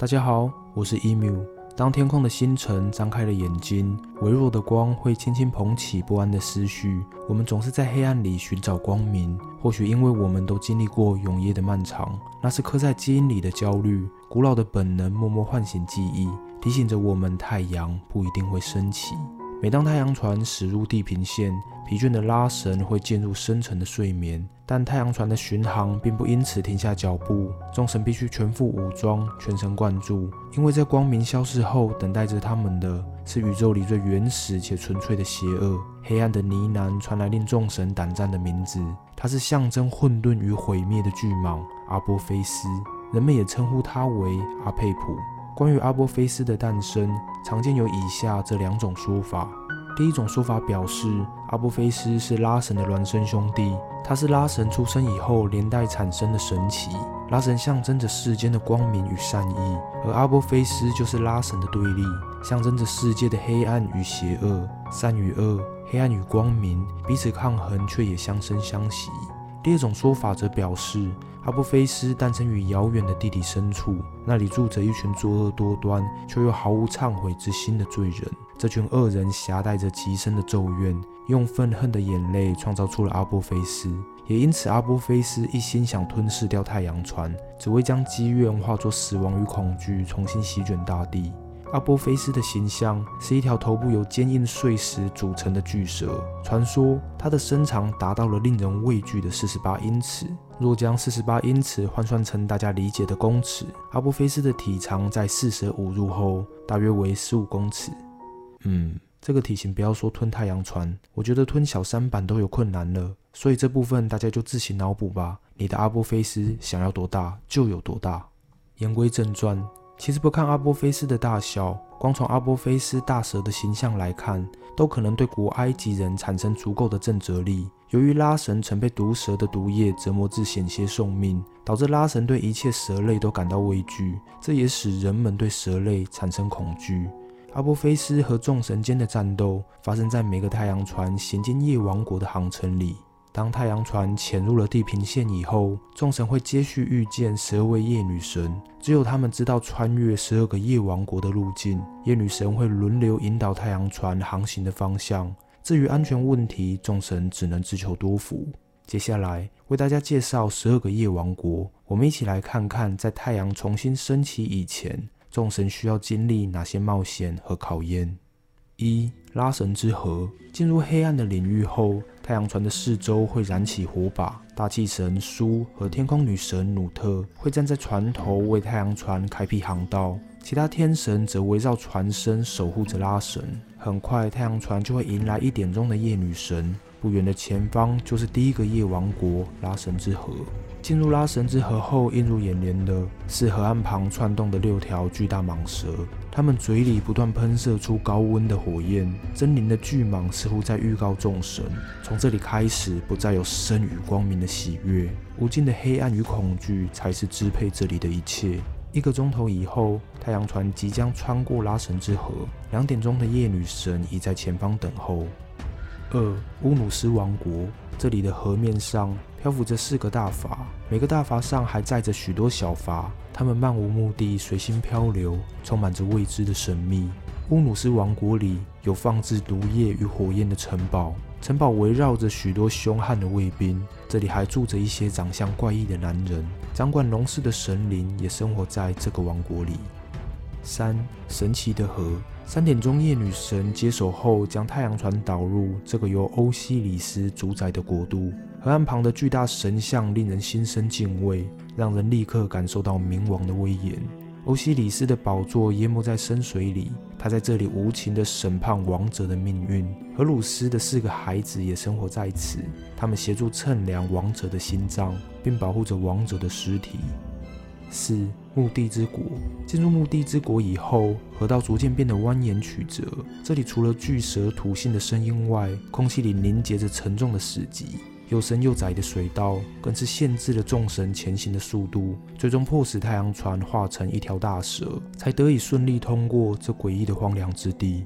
大家好，我是 emu。当天空的星辰张开了眼睛，微弱的光会轻轻捧起不安的思绪。我们总是在黑暗里寻找光明，或许因为我们都经历过永夜的漫长，那是刻在基因里的焦虑。古老的本能默默唤醒记忆，提醒着我们太阳不一定会升起。每当太阳船驶入地平线，疲倦的拉神会进入深沉的睡眠，但太阳船的巡航并不因此停下脚步。众神必须全副武装，全神贯注，因为在光明消逝后，等待着他们的是宇宙里最原始且纯粹的邪恶。黑暗的呢喃传来令众神胆战的名字，它是象征混沌与毁灭的巨蟒阿波菲斯，人们也称呼它为阿佩普。关于阿波菲斯的诞生，常见有以下这两种说法。第一种说法表示，阿波菲斯是拉神的孪生兄弟，他是拉神出生以后连带产生的神奇。拉神象征着世间的光明与善意，而阿波菲斯就是拉神的对立，象征着世界的黑暗与邪恶、善与恶、黑暗与光明彼此抗衡，却也相生相惜。第二种说法则表示，阿波菲斯诞生于遥远的地底深处，那里住着一群作恶多端却又毫无忏悔之心的罪人。这群恶人携带着极深的咒怨，用愤恨的眼泪创造出了阿波菲斯。也因此，阿波菲斯一心想吞噬掉太阳船，只为将积怨化作死亡与恐惧，重新席卷大地。阿波菲斯的形象是一条头部由坚硬碎石组成的巨蛇。传说它的身长达到了令人畏惧的四十八英尺。若将四十八英尺换算成大家理解的公尺，阿波菲斯的体长在四舍五入后大约为十五公尺。嗯，这个体型不要说吞太阳船，我觉得吞小三板都有困难了。所以这部分大家就自行脑补吧。你的阿波菲斯想要多大就有多大。言归正传。其实不看阿波菲斯的大小，光从阿波菲斯大蛇的形象来看，都可能对古埃及人产生足够的震慑力。由于拉神曾被毒蛇的毒液折磨至险些送命，导致拉神对一切蛇类都感到畏惧，这也使人们对蛇类产生恐惧。阿波菲斯和众神间的战斗发生在每个太阳船行经夜王国的航程里。当太阳船潜入了地平线以后，众神会接续遇见十二位夜女神，只有他们知道穿越十二个夜王国的路径。夜女神会轮流引导太阳船航行的方向。至于安全问题，众神只能自求多福。接下来为大家介绍十二个夜王国，我们一起来看看在太阳重新升起以前，众神需要经历哪些冒险和考验。一拉神之河进入黑暗的领域后，太阳船的四周会燃起火把。大气神苏和天空女神努特会站在船头为太阳船开辟航道，其他天神则围绕船身守护着拉神。很快，太阳船就会迎来一点钟的夜女神。不远的前方就是第一个夜王国拉神之河。进入拉神之河后，映入眼帘的是河岸旁窜动的六条巨大蟒蛇，它们嘴里不断喷射出高温的火焰。狰狞的巨蟒似乎在预告众神：从这里开始，不再有生与光明的喜悦，无尽的黑暗与恐惧才是支配这里的一切。一个钟头以后，太阳船即将穿过拉神之河，两点钟的夜女神已在前方等候。二乌努斯王国，这里的河面上漂浮着四个大筏，每个大筏上还载着许多小筏，它们漫无目的随心漂流，充满着未知的神秘。乌努斯王国里有放置毒液与火焰的城堡，城堡围绕着许多凶悍的卫兵，这里还住着一些长相怪异的男人。掌管龙氏的神灵也生活在这个王国里。三神奇的河。三点钟，夜女神接手后，将太阳船导入这个由欧西里斯主宰的国度。河岸旁的巨大神像令人心生敬畏，让人立刻感受到冥王的威严。欧西里斯的宝座淹没在深水里，他在这里无情地审判王者的命运。荷鲁斯的四个孩子也生活在此，他们协助称量王者的心脏，并保护着王者的尸体。四墓地之国，进入墓地之国以后，河道逐渐变得蜿蜒曲折。这里除了巨蛇吐信的声音外，空气里凝结着沉重的死寂。又深又窄的水道，更是限制了众神前行的速度，最终迫使太阳船化成一条大蛇，才得以顺利通过这诡异的荒凉之地。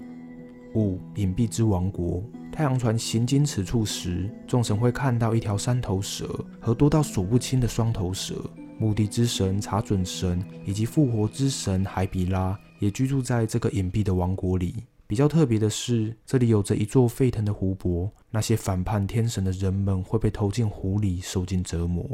五隐蔽之王国，太阳船行经此处时，众神会看到一条三头蛇和多到数不清的双头蛇。墓地之神查准神以及复活之神海比拉也居住在这个隐蔽的王国里。比较特别的是，这里有着一座沸腾的湖泊，那些反叛天神的人们会被投进湖里受尽折磨。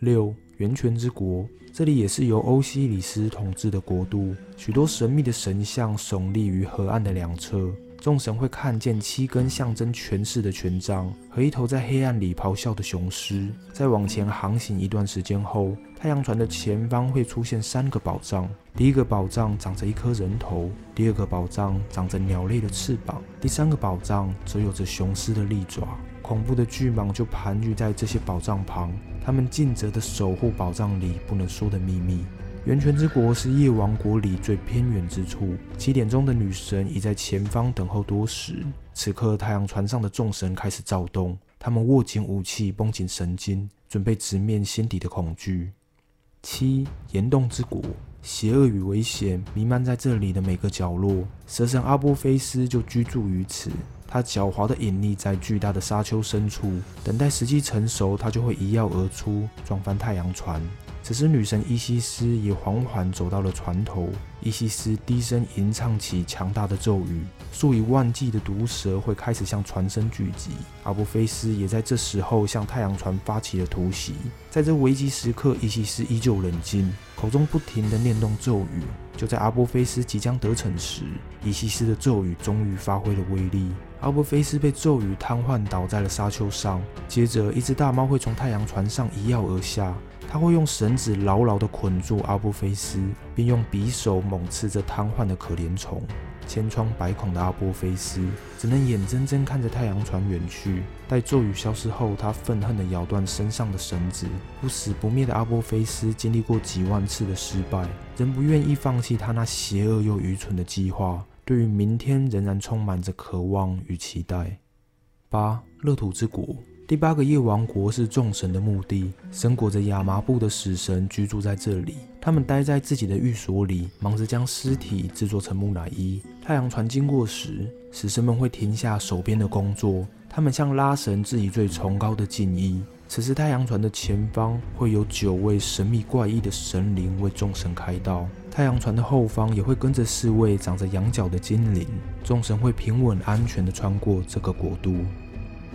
六源泉之国，这里也是由欧西里斯统治的国度，许多神秘的神像耸立于河岸的两侧。众神会看见七根象征权势的权杖和一头在黑暗里咆哮的雄狮。在往前航行一段时间后，太阳船的前方会出现三个宝藏。第一个宝藏长着一颗人头，第二个宝藏长着鸟类的翅膀，第三个宝藏则有着雄狮的利爪。恐怖的巨蟒就盘踞在这些宝藏旁，他们尽责地守护宝藏里不能说的秘密。源泉之国是夜王国里最偏远之处。七点钟的女神已在前方等候多时。此刻，太阳船上的众神开始躁动，他们握紧武器，绷紧神经，准备直面心底的恐惧。七岩洞之国，邪恶与危险弥漫在这里的每个角落。蛇神阿波菲斯就居住于此。他狡猾的隐匿在巨大的沙丘深处，等待时机成熟，他就会一跃而出，撞翻太阳船。此时，女神伊西斯也缓缓走到了船头。伊西斯低声吟唱起强大的咒语，数以万计的毒蛇会开始向船身聚集。阿布菲斯也在这时候向太阳船发起了突袭。在这危急时刻，伊西斯依旧冷静，口中不停地念动咒语。就在阿波菲斯即将得逞时，伊西斯的咒语终于发挥了威力。阿波菲斯被咒语瘫痪，倒在了沙丘上。接着，一只大猫会从太阳船上一跃而下。它会用绳子牢牢地捆住阿波菲斯，并用匕首猛刺着瘫痪的可怜虫。千疮百孔的阿波菲斯只能眼睁睁看着太阳船远去。待咒语消失后，他愤恨地咬断身上的绳子。不死不灭的阿波菲斯经历过几万次的失败，仍不愿意放弃他那邪恶又愚蠢的计划。对于明天，仍然充满着渴望与期待。八乐土之国。第八个夜王国是众神的墓地，身裹着亚麻布的死神居住在这里。他们待在自己的寓所里，忙着将尸体制作成木乃伊。太阳船经过时，死神们会停下手边的工作，他们向拉神致以最崇高的敬意。此时，太阳船的前方会有九位神秘怪异的神灵为众神开道，太阳船的后方也会跟着四位长着羊角的精灵。众神会平稳安全地穿过这个国度。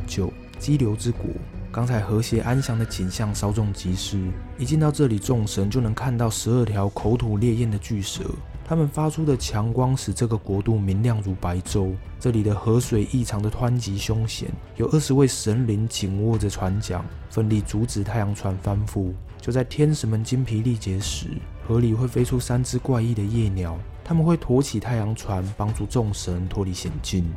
九。激流之国，刚才和谐安详的景象稍纵即逝。一进到这里，众神就能看到十二条口吐烈焰的巨蛇，他们发出的强光使这个国度明亮如白昼。这里的河水异常的湍急凶险，有二十位神灵紧握着船桨，奋力阻止太阳船翻覆。就在天使们精疲力竭时，河里会飞出三只怪异的夜鸟，他们会驮起太阳船，帮助众神脱离险境。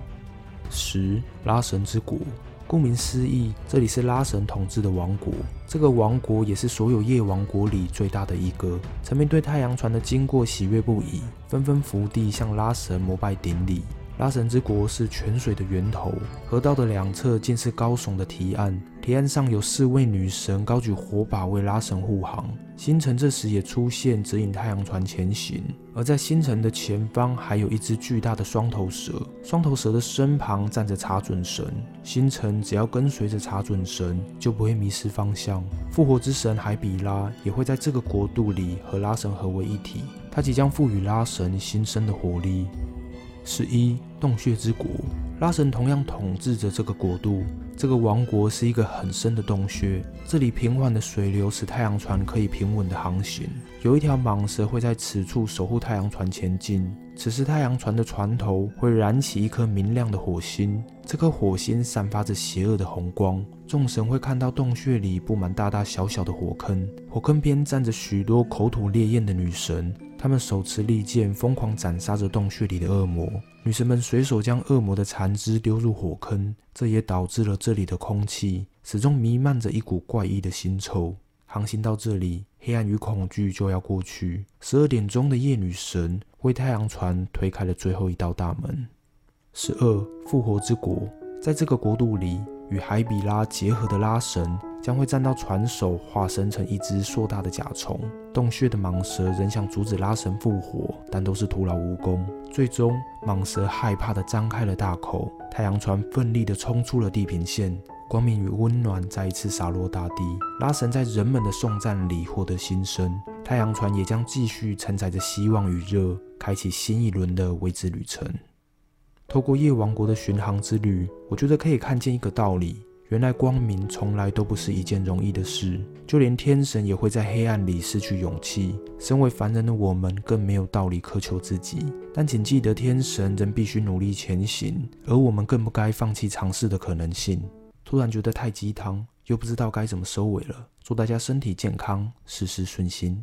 十拉神之国。顾名思义，这里是拉神统治的王国。这个王国也是所有夜王国里最大的一个。臣民对太阳船的经过喜悦不已，纷纷伏地向拉神膜拜顶礼。拉神之国是泉水的源头，河道的两侧尽是高耸的堤岸，堤岸上有四位女神高举火把为拉神护航。星辰这时也出现，指引太阳船前行。而在星辰的前方，还有一只巨大的双头蛇，双头蛇的身旁站着查准神。星辰只要跟随着查准神，就不会迷失方向。复活之神海比拉也会在这个国度里和拉神合为一体，他即将赋予拉神新生的活力。十一洞穴之国，拉神同样统治着这个国度。这个王国是一个很深的洞穴，这里平缓的水流使太阳船可以平稳的航行。有一条蟒蛇会在此处守护太阳船前进。此时，太阳船的船头会燃起一颗明亮的火星，这颗火星散发着邪恶的红光。众神会看到洞穴里布满大大小小的火坑，火坑边站着许多口吐烈焰的女神。他们手持利剑，疯狂斩杀着洞穴里的恶魔。女神们随手将恶魔的残肢丢入火坑，这也导致了这里的空气始终弥漫着一股怪异的腥臭。航行到这里，黑暗与恐惧就要过去。十二点钟的夜女神为太阳船推开了最后一道大门。十二复活之国，在这个国度里，与海比拉结合的拉神。将会站到船首，化身成一只硕大的甲虫。洞穴的蟒蛇仍想阻止拉神复活，但都是徒劳无功。最终，蟒蛇害怕地张开了大口。太阳船奋力地冲出了地平线。光明与温暖再一次洒落大地。拉神在人们的颂赞里获得新生，太阳船也将继续承载着希望与热，开启新一轮的未知旅程。透过夜王国的巡航之旅，我觉得可以看见一个道理。原来光明从来都不是一件容易的事，就连天神也会在黑暗里失去勇气。身为凡人的我们，更没有道理苛求自己。但请记得，天神仍必须努力前行，而我们更不该放弃尝试的可能性。突然觉得太鸡汤，又不知道该怎么收尾了。祝大家身体健康，事事顺心。